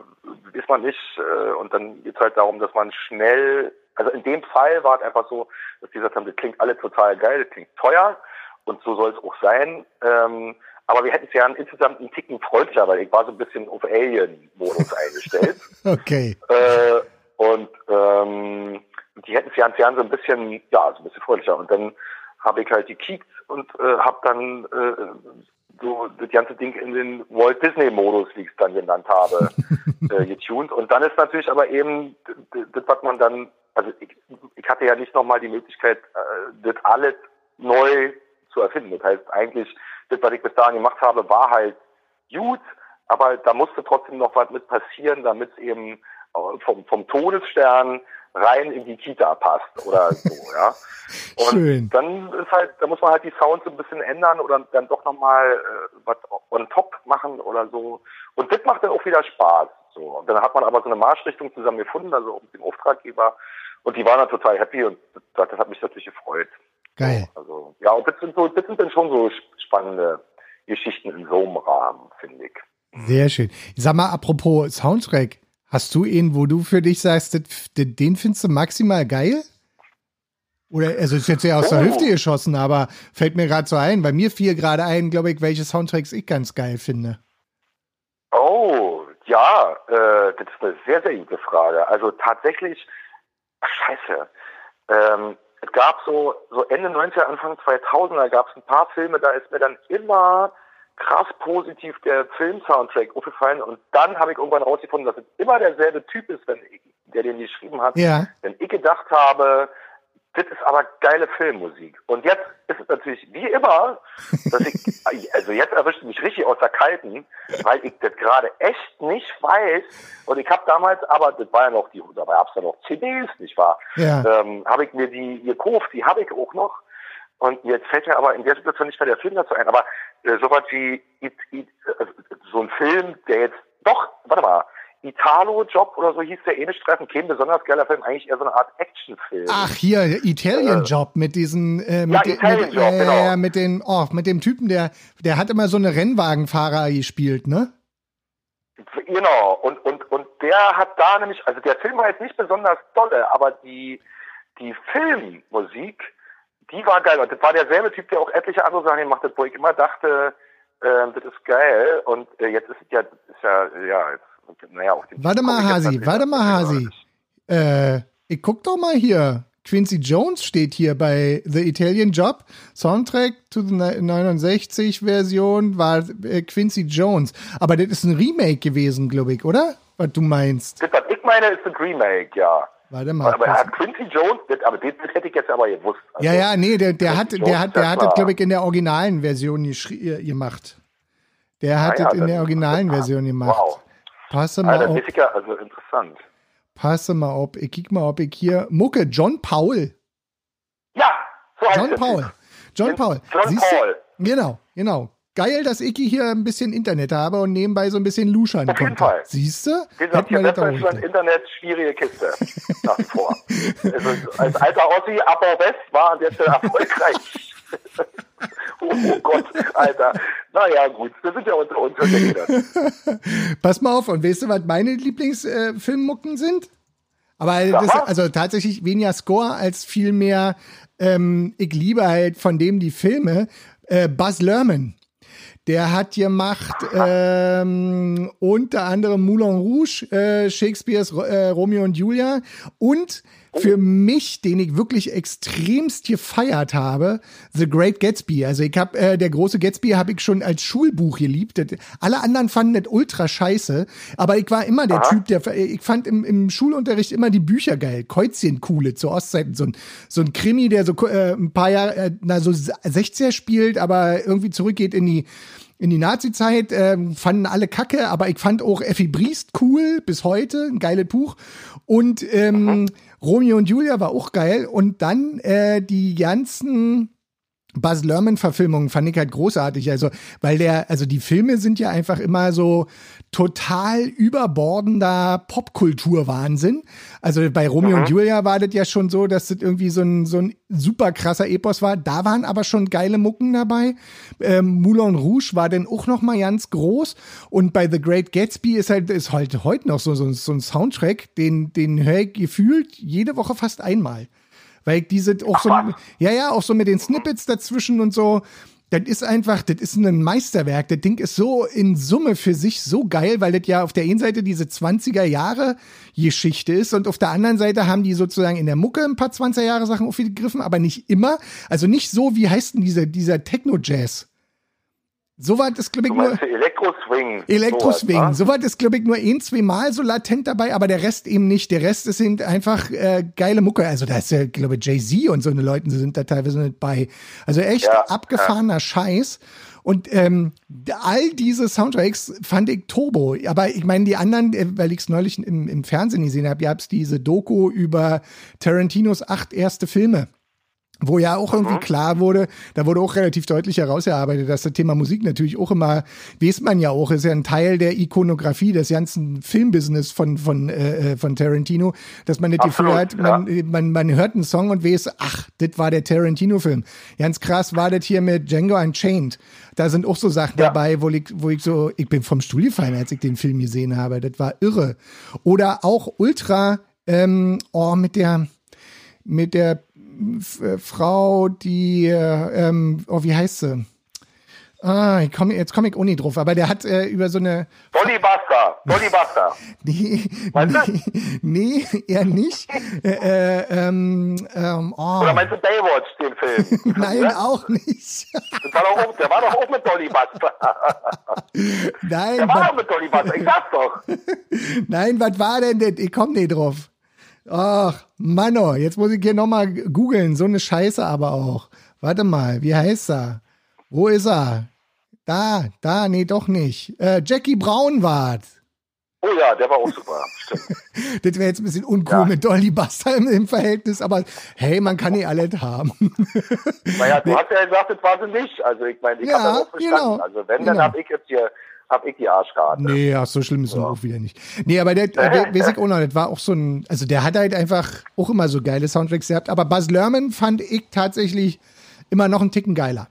ist man nicht. Äh, und dann geht es halt darum, dass man schnell, also in dem Fall war es einfach so, dass die gesagt haben, das klingt alle total geil, das klingt teuer und so soll es auch sein. Ähm, aber wir hätten es ja insgesamt einen Ticken freundlicher, weil ich war so ein bisschen auf Alien-Modus eingestellt. okay. Äh, und ähm, die hätten es ja ins so ein bisschen, ja, so ein bisschen freundlicher. Und dann habe ich halt gekickt und äh, habe dann äh, so das ganze Ding in den Walt Disney Modus, wie ich es dann genannt habe, äh, getuned. Und dann ist natürlich aber eben das, was man dann, also ich, ich hatte ja nicht nochmal die Möglichkeit, äh, das alles neu zu erfinden. Das heißt eigentlich, das, was ich bis dahin gemacht habe, war halt gut, aber da musste trotzdem noch was mit passieren, damit es eben vom, vom Todesstern rein in die Kita passt oder so, ja. Und Schön. dann ist halt, da muss man halt die Sounds ein bisschen ändern oder dann doch nochmal äh, was on top machen oder so. Und das macht dann auch wieder Spaß. So. Und dann hat man aber so eine Marschrichtung zusammen gefunden, also auch mit dem Auftraggeber. Und die waren dann total happy und das, das hat mich natürlich gefreut. Geil. Also, ja, und das sind so, das sind dann schon so spannende Geschichten in so einem Rahmen, finde ich. Sehr schön. Sag mal, apropos Soundtrack, hast du ihn, wo du für dich sagst, den findest du maximal geil? Oder, also ist jetzt ja aus der Oh. Hüfte geschossen, aber fällt mir gerade so ein. Bei mir fiel gerade ein, glaube ich, welche Soundtracks ich ganz geil finde. Oh, ja, äh, das ist eine sehr, sehr gute Frage. Also tatsächlich, ach, scheiße. Ähm, es gab so, so Ende 90er, Anfang 2000er gab es ein paar Filme, da ist mir dann immer krass positiv der Film-Soundtrack aufgefallen und dann habe ich irgendwann rausgefunden, dass es immer derselbe Typ ist, wenn ich, der den geschrieben hat. Ja. Wenn ich gedacht habe, das ist aber geile Filmmusik. Und jetzt ist es natürlich wie immer, dass ich, also jetzt erwischt mich richtig aus der Kalten, weil ich das gerade echt nicht weiß. Und ich habe damals, aber das war ja noch die, dabei gab's ja noch CDs, nicht wahr? Ja. Ähm, habe ich mir die gekauft, die habe ich auch noch. Und jetzt fällt mir aber in der Situation nicht mehr der Film dazu ein. Aber äh, sowas wie It, It, äh, so ein Film, der jetzt doch, warte mal, Italo-Job oder so hieß der ähnlich treffen, kein besonders geiler Film, eigentlich eher so eine Art Actionfilm. Ach, hier, Italian Job mit diesen, äh, mit, Ja, den- mit, äh, genau. ja, mit den, oh, mit dem Typen, der, der hat immer so eine Rennwagenfahrer gespielt, ne? Genau, und, und, und der hat da nämlich, also der Film war jetzt nicht besonders dolle, aber die, die Filmmusik, die war geil. Und das war derselbe Typ, der auch etliche andere Sachen gemacht hat, wo ich immer dachte, ähm, das ist geil. Und äh, jetzt ist es ja, ist ja, ja, jetzt, naja, auf den Warte mal, Hasi, warte mal. Hasi. Äh, ich guck doch mal hier. Quincy Jones steht hier bei The Italian Job. Soundtrack to the 69-Version war äh, Quincy Jones. Aber das ist ein Remake gewesen, glaube ich, oder? Was du meinst. Das, was ich meine, ist ein Remake, ja. Warte mal. Aber er hat Quincy Jones, aber das, das hätte ich jetzt aber gewusst. Also, ja, ja, nee, der, der hat, der hat, der das hat das, glaube ich, in der originalen Version äh, gemacht. Der hat Ah ja, das in der originalen Version gemacht. Wow. Passe mal Alter, auf, das ist ja, also interessant. passe mal auf. Ich kick mal, ob ich hier, Mucke, John Paul. Ja, so John Paul. John Paul. John Siehst du? Paul. Genau, genau. Geil, dass ich hier ein bisschen Internet habe und nebenbei so ein bisschen luschern Auf jeden konnte. Fall. Siehst du? Wie gesagt, hier Westdeutschland, Internet, schwierige Kiste. Nach wie vor. also, als alter Ossi, Abbau West war an der Stelle erfolgreich. oh, oh Gott, Alter. Naja, gut, wir sind ja unter uns. Pass mal auf, und weißt du, was meine Lieblingsfilmmucken äh, sind? Aber das, also tatsächlich weniger Score als vielmehr, ähm, ich liebe halt von dem die Filme. Äh, Buzz Lerman. Der hat gemacht ähm, unter anderem Moulin Rouge, äh, Shakespeares äh, Romeo und Julia und für mich, den ich wirklich extremst gefeiert habe, The Great Gatsby. Also ich habe äh, der große Gatsby habe ich schon als Schulbuch geliebt. Alle anderen fanden das ultra scheiße, aber ich war immer der Typ, der ich fand im, im Schulunterricht immer die Bücher geil. Käuzchenkuhle zu Ostzeiten, so ein so ein Krimi, der so äh, ein paar Jahre äh, na so 60er spielt, aber irgendwie zurückgeht in die in die Nazi-Zeit ähm, fanden alle Kacke, aber ich fand auch Effi Briest cool bis heute, ein geiles Buch. Und ähm, Romeo und Julia war auch geil. Und dann äh, die ganzen Buzz Lerman-Verfilmungen fand ich halt großartig. Also, weil der, also die Filme sind ja einfach immer so total überbordender Popkulturwahnsinn. Also bei Romeo und Julia war das ja schon so, dass das irgendwie so ein, so ein super krasser Epos war. Da waren aber schon geile Mucken dabei. Ähm, Moulin Rouge war dann auch noch mal ganz groß. Und bei The Great Gatsby ist halt, ist halt heute noch so, so, so ein Soundtrack, den, den höre ich gefühlt jede Woche fast einmal. Weil diese auch so, ja, ja, auch so mit den Snippets dazwischen und so. Das ist einfach, das ist ein Meisterwerk. Das Ding ist so in Summe für sich so geil, weil das ja auf der einen Seite diese 20er Jahre Geschichte ist und auf der anderen Seite haben die sozusagen in der Mucke ein paar 20er Jahre Sachen aufgegriffen, aber nicht immer. Also nicht so, wie heißt denn dieser, dieser Techno-Jazz? So weit ist, glaube ich, nur. Elektro-Swing. Elektro-Swing. ne? Soweit ist, glaube ich, nur ein, zwei Mal so latent dabei, aber der Rest eben nicht. Der Rest ist eben einfach äh, geile Mucke. Also da ist ja, glaube ich, Jay-Z und so eine Leute sind da teilweise mit bei. Also echt Ja, abgefahrener Scheiß. Und ähm, all diese Soundtracks fand ich Turbo. Aber ich meine, die anderen, äh, weil ich es neulich im, im Fernsehen gesehen habe, gab es diese Doku über Tarantinos acht erste Filme. Wo ja auch irgendwie klar wurde, da wurde auch relativ deutlich herausgearbeitet, dass das Thema Musik natürlich auch immer, weiß man ja auch, ist ja ein Teil der Ikonografie des ganzen Filmbusiness von, von, äh, von Tarantino, dass man das Gefühl hat, man, man, man hört einen Song und weiß, ach, das war der Tarantino-Film. Ganz krass war das hier mit Django Unchained. Da sind auch so Sachen Ja. dabei, wo ich, wo ich so, ich bin vom Stuhl gefallen, als ich den Film gesehen habe. Das war irre. Oder auch ultra, ähm, oh, mit der, mit der äh, Frau, die, äh, ähm, oh, wie heißt sie? Ah, ich komm, jetzt komme ich nicht drauf, aber der hat äh, über so eine, Dolly Buster, Dolly Buster. nee, Weißt du? nee, eher nicht. Äh, äh, ähm, ähm, oh, Oder meinst du Baywatch, den Film? nein, auch nicht. War doch auch, der war doch auch mit Dolly Buster. nein, Der war was, doch mit Dolly Buster, ich sag's doch. nein, was war denn das? Ich komm nicht drauf. Ach, Manno, jetzt muss ich hier nochmal googeln. So eine Scheiße aber auch. Warte mal, wie heißt er? Wo ist er? Da, da, nee, doch nicht. Äh, Jackie Brown war's. Oh ja, der war auch super. Das wäre jetzt ein bisschen uncool Ja. mit Dolly Buster im, im Verhältnis, aber hey, man kann nicht alles haben. Naja, du hast ja gesagt, das war sie nicht. Also ich meine, ich Ja, hab das auch verstanden. genau, Also wenn, genau. dann hab ich jetzt hier, hab ich die Arschkarte. nee, ach, so schlimm ist es auch wieder nicht. Nee, aber der, der auch noch, das war auch so ein, also der hat halt einfach auch immer so geile Soundtracks gehabt, aber Buzz Lerman fand ich tatsächlich immer noch einen Ticken geiler.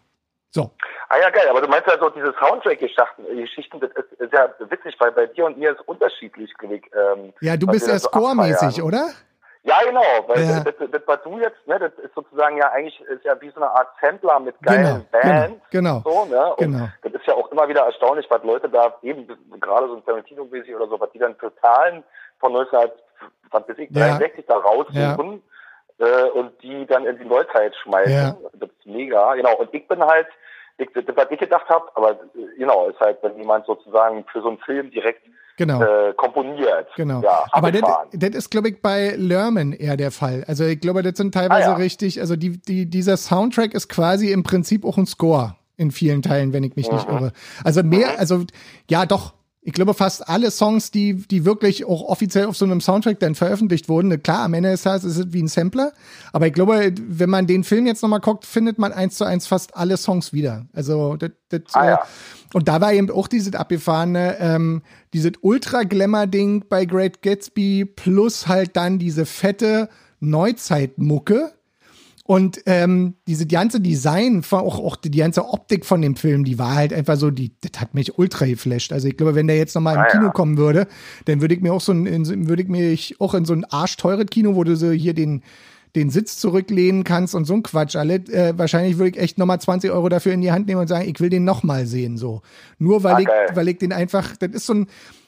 So. Ah ja, geil, aber du meinst also diese Soundtrack-Geschichten, Geschichten, das ist, ist ja witzig, weil bei dir und mir ist unterschiedlich. Ähm, Ja, du bist ja so scoremäßig, oder? Ja, genau, weil Ja. Das, das, das, was du jetzt, ne, das ist sozusagen ja eigentlich ist ja wie so eine Art Sampler mit geilen Genau, Bands. genau, So, ne? Und genau. Das ist ja auch immer wieder erstaunlich, was Leute da eben, gerade so ein Tarantino-mäßig oder so, was die dann Zahlen von 19, was weiß ich, Ja. 63 da raussuchen äh, und die dann in die Neuzeit schmeißen. Ja. Das ist mega, genau. Und ich bin halt, ich, das, was ich gedacht habe, aber äh, genau, ist halt, wenn jemand sozusagen für so einen Film direkt Genau. äh, komponiert. Genau. Ja, Aber das, das ist, glaube ich, bei Lerman eher der Fall. Also ich glaube, das sind teilweise Ah, ja. richtig, also die, die, dieser Soundtrack ist quasi im Prinzip auch ein Score in vielen Teilen, wenn ich mich nicht irre. Also mehr, also ja doch. Ich glaube, fast alle Songs, die, die wirklich auch offiziell auf so einem Soundtrack dann veröffentlicht wurden, ne, klar, am Ende des Tages ist es wie ein Sampler, aber ich glaube, wenn man den Film jetzt nochmal guckt, findet man eins zu eins fast alle Songs wieder. Also das, das, Ah, äh, ja. und da war eben auch dieses abgefahrene, ähm, dieses Ultra-Glamour-Ding bei Great Gatsby plus halt dann diese fette Neuzeitmucke. Und ähm, diese ganze Design, auch, auch die ganze Optik von dem Film, die war halt einfach so, die, das hat mich ultra geflasht. Also ich glaube, wenn der jetzt nochmal im Ah, Kino ja. kommen würde, dann würde ich mir auch so ein, würde ich mich auch in so ein arschteures Kino, wo du so hier den, den Sitz zurücklehnen kannst und so ein Quatsch alle, äh, wahrscheinlich würde ich echt nochmal 20 Euro dafür in die Hand nehmen und sagen, ich will den nochmal sehen, so. Nur weil Ah, ich, geil. weil ich den einfach, das ist so ein,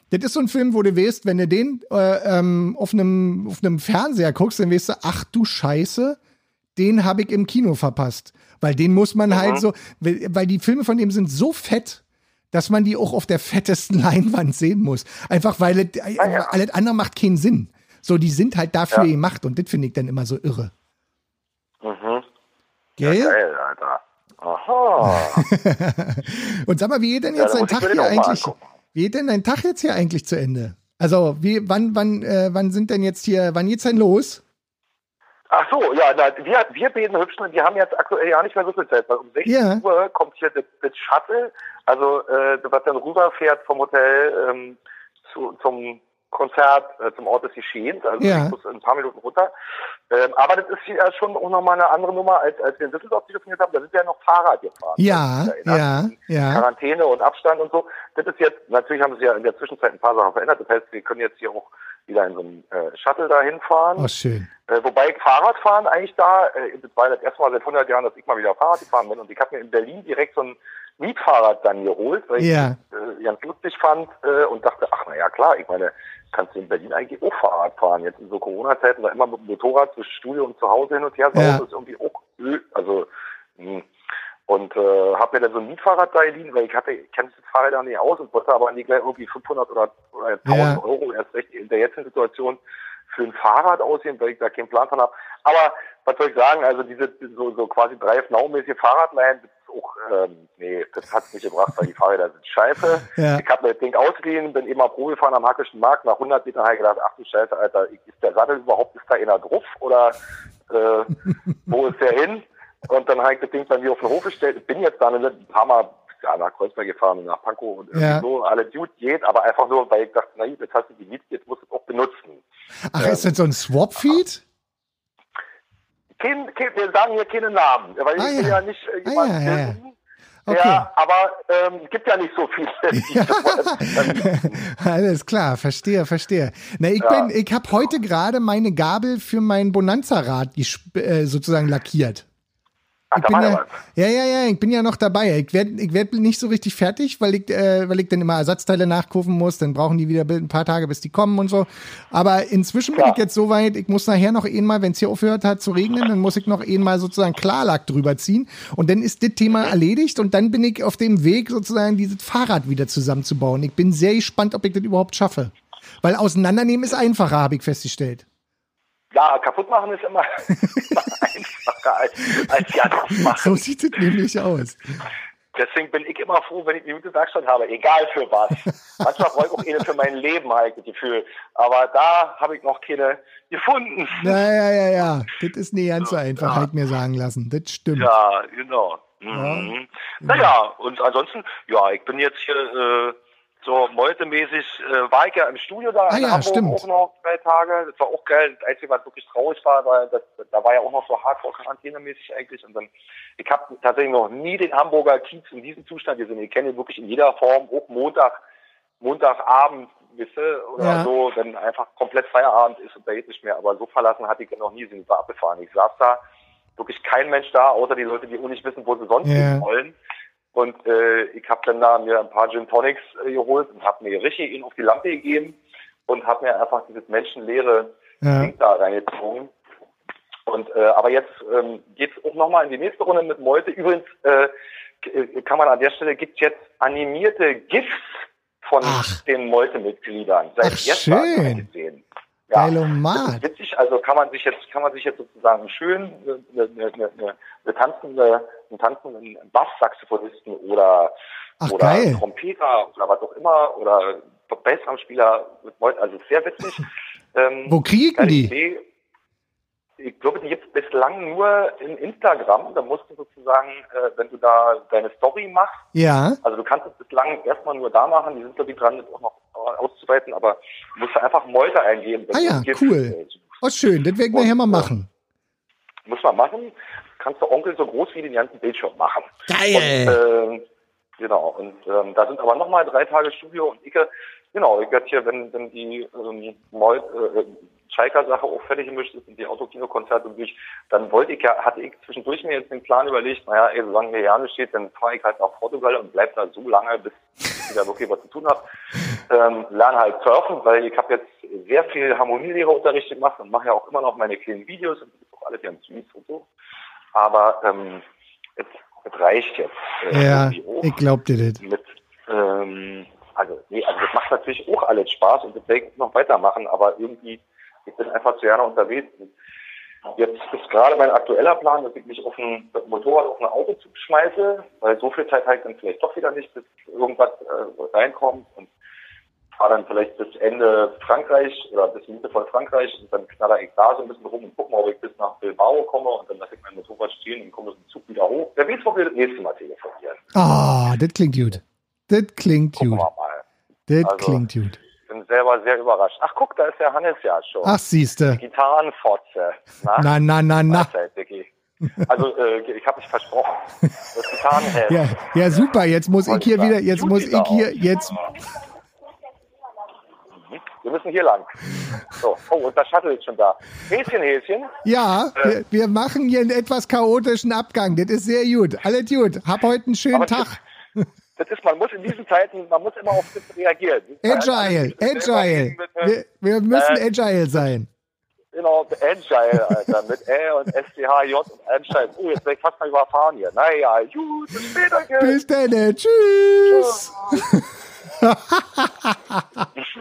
das ist so ein Film, wo du weißt, wenn du den äh, ähm, auf einem auf einem Fernseher guckst, dann weißt du, ach du Scheiße, den habe ich im Kino verpasst. Weil den muss man halt so, weil, die Filme von dem sind so fett, dass man die auch auf der fettesten Leinwand sehen muss. Einfach weil es, Ah, ja. alles andere macht keinen Sinn. So, die sind halt dafür Ja. gemacht und das finde ich dann immer so irre. Mhm. Gell? Geil, Alter. Aha. Und sag mal, wie geht denn Ja, jetzt da dein Tag hier eigentlich? Wie geht denn dein Tag jetzt hier eigentlich zu Ende? Also, wie, wann, wann, äh, wann sind denn jetzt hier, wann geht's denn los? Ach so, ja, na, wir, wir beiden Hübschen, wir haben jetzt aktuell ja nicht mehr so viel Zeit, weil um 16 Ja. Uhr kommt hier das, das Shuttle, also äh, was dann rüberfährt vom Hotel ähm, zu, zum Konzert, äh, zum Ort des Geschehens, also Ja. ich muss ein paar Minuten runter. Ähm, aber das ist ja schon auch nochmal eine andere Nummer, als, als wir in Düsseldorf telefoniert haben, da sind wir ja noch Fahrrad gefahren. Ja, Also, ja, ja. Quarantäne und Abstand und so. Das ist jetzt, natürlich haben sie ja in der Zwischenzeit ein paar Sachen verändert, das heißt, wir können jetzt hier auch wieder in so einem äh, Shuttle dahin fahren. Oh, schön. Äh, wobei Fahrradfahren eigentlich da, äh, das war das erste Mal seit 100 Jahren, dass ich mal wieder Fahrrad gefahren bin. Und ich habe mir in Berlin direkt so ein Mietfahrrad dann geholt, weil Ja. ich äh, ganz lustig fand äh, und dachte, ach na ja klar, ich meine, kannst du in Berlin eigentlich auch Fahrrad fahren. Jetzt in so Corona-Zeiten da immer mit dem Motorrad zwischen Studio und zu Hause hin und her Ja. ist irgendwie auch öh, also mh. und äh, habe mir dann so ein Mietfahrrad da geliehen, weil ich hatte, ich kenne das Fahrrad nicht aus und wollte aber nie gleich irgendwie 500 oder, oder 1000 Ja. Euro erst recht in der jetzigen Situation für ein Fahrrad aussehen, weil ich da keinen Plan von habe. Aber was soll ich sagen, also diese so, so quasi Drive Now-mäßige Fahrradleihen, das ist auch, ähm, nee, das hat's nicht gebracht, weil die Fahrräder sind scheiße. Ja. Ich habe mir das Ding ausgeliehen, bin eben mal Probe gefahren am Hackischen Markt, nach 100 Metern habe ich gedacht, ach du Scheiße, Alter, ist der Sattel überhaupt, ist da einer drauf oder äh, wo ist der hin? Und dann habe ich das Ding bei mir auf den Hof gestellt. Bin jetzt dann ein paar Mal ja, nach Kreuzberg gefahren und nach Pankow und Ja. so, alle Dude geht, aber einfach nur, weil ich dachte, na gut, jetzt hast du die Miete, jetzt musst du es auch benutzen. Ach, ist das so ein Swap-Feed? Kein, kein, wir sagen hier keine Namen, weil Ah, ich ja. ja nicht äh, Ah, jemanden ja, ja, ja. Okay. Ja, aber ähm, es gibt ja nicht so viele. die- Alles klar, verstehe, verstehe. Na, ich Ja. bin, ich habe heute gerade meine Gabel für mein Bonanza-Rad äh, sozusagen lackiert. Ach, Ich bin ja ja, ja, ja, ich bin ja noch dabei. Ich werde ich werd nicht so richtig fertig, weil ich, äh, weil ich dann immer Ersatzteile nachkaufen muss. Dann brauchen die wieder ein paar Tage, bis die kommen und so. Aber inzwischen bin Klar. ich jetzt so weit, ich muss nachher noch einmal, wenn es hier aufhört hat zu regnen, dann muss ich noch einmal sozusagen Klarlack drüber ziehen. Und dann ist das Thema erledigt und dann bin ich auf dem Weg, sozusagen dieses Fahrrad wieder zusammenzubauen. Ich bin sehr gespannt, ob ich das überhaupt schaffe. Weil auseinandernehmen ist einfacher, habe ich festgestellt. Ja, kaputt machen ist immer, immer einfacher als, als ja das So machen. sieht es nämlich aus. Deswegen bin ich immer froh, wenn ich eine gute Werkstatt habe, egal für was. Manchmal brauche ich auch eine für mein Leben, halt, das Gefühl. Aber da habe ich noch keine gefunden. Ja, ja, ja, ja. Das ist nicht ganz so einfach, halt mir sagen lassen. Das stimmt. Ja, genau. Mhm. Naja, und ansonsten, ja, ich bin jetzt hier äh, so meutemäßig, äh, war ich ja im Studio da Ah in ja, Hamburg stimmt. auch noch drei Tage. Das war auch geil. Das Einzige, was wirklich traurig war, war, das, da war ja auch noch so Hardcore-Quarantänemäßig eigentlich. Und dann, ich habe tatsächlich noch nie den Hamburger Kiez in diesem Zustand gesehen. Ich kenne ihn wirklich in jeder Form, auch Montag, Montagabend, wisse, oder Ja. so, dann einfach komplett Feierabend ist und da geht nicht mehr. Aber so verlassen hatte ich noch nie, sind war abgefahren. Ich saß da, wirklich kein Mensch da, außer die Leute, die auch nicht wissen, wo sie sonst Ja. hin wollen. Und äh, ich habe dann da mir ein paar Gin Tonics äh, geholt und habe mir richtig ihn auf die Lampe gegeben und habe mir einfach dieses menschenleere Ja. Ding da reingezogen. Und äh, aber jetzt ähm, geht's auch nochmal in die nächste Runde mit Meute. Übrigens äh, kann man an der Stelle gibt's jetzt animierte GIFs von Ach. den Meute-Mitgliedern. Seit Ach, gestern schön. gesehen. Ja. Geilomat. witzig, also kann man sich jetzt, kann man sich jetzt sozusagen schön eine, eine, eine, eine tanzende, einen tanzenden Basssaxophonisten oder, Ach, oder geil. Trompeter oder was auch immer oder Bassdrumspieler also sehr witzig. Ähm, Wo kriegen die? Idee. Ich glaube, die gibt's bislang nur in Instagram. Da musst du sozusagen, äh, wenn du da deine Story machst, Ja. also du kannst es bislang erstmal nur da machen, die sind glaube ich dran, das auch noch äh, auszuweiten, aber du musst da einfach Meute eingeben. Ah du ja, cool. äh. Oh, schön. Das werde ich nachher mal machen. Muss man machen. Kannst du Onkel so groß wie den ganzen Bildschirm machen. Geil. Und, ähm, genau. Und ähm, da sind aber nochmal drei Tage Studio und ich, äh, genau, ich werde hier, wenn, wenn die ähm, äh, Schalker-Sache auch fertig gemischt ist und die Autokinokonzerte durch, dann wollte ich ja, hatte ich zwischendurch mir jetzt den Plan überlegt, naja, ey, solange mir ja nicht steht, dann fahre ich halt nach Portugal und bleib da so lange, bis ich da wirklich was zu tun habe. Ähm, lerne halt surfen, weil ich habe jetzt sehr viel Harmonielehrerunterricht gemacht und mache ja auch immer noch meine kleinen Videos und das ist auch alles ganz süß und so. Aber ähm, es, es reicht jetzt. äh, Ja, ich glaub dir das. mit, ähm, also, nee, also das macht natürlich auch alles Spaß und das werde ich noch weitermachen, aber irgendwie, ich bin einfach zu gerne unterwegs. Jetzt ist gerade mein aktueller Plan, dass ich mich auf ein Motorrad auf ein Autozug schmeiße, weil so viel Zeit halt dann vielleicht doch wieder nicht, bis irgendwas äh, reinkommt und fahre dann vielleicht bis Ende Frankreich oder bis Mitte von Frankreich und dann knaller ich da so ein bisschen rum und gucke mal, ob ich bis nach Bilbao komme und dann lasse ich mein Motorrad stehen und komme mit dem Zug wieder hoch. Wer weiß, wo wir das nächste Mal telefonieren. Ah, das klingt gut. Das klingt Gucken gut. Das Also- klingt gut. Ich bin selber sehr überrascht. Ach, guck, da ist der Hannes ja schon. Ach, siehste. Gitarrenfotze. Na, Na, na, na. Also, äh, ich habe mich versprochen. Das Gitarrenheft. Ja, ja, super. Jetzt muss ich hier wieder, jetzt muss ich hier, jetzt, Wir müssen hier lang. So, oh, und das Shuttle ist schon da. Häschen, Häschen. ja, wir, wir machen hier einen etwas chaotischen Abgang. Das ist sehr gut. Alles gut. Hab heute einen schönen Tag. Das ist, man muss in diesen Zeiten, man muss immer auf das reagieren. Agile, agile. Wir, wir müssen Äh, agile sein. Genau, agile, Alter, mit Ä und SCHJ und Einstein. Oh, jetzt bin ich fast mal überfahren hier. Naja, gut, bis später. Bis dann.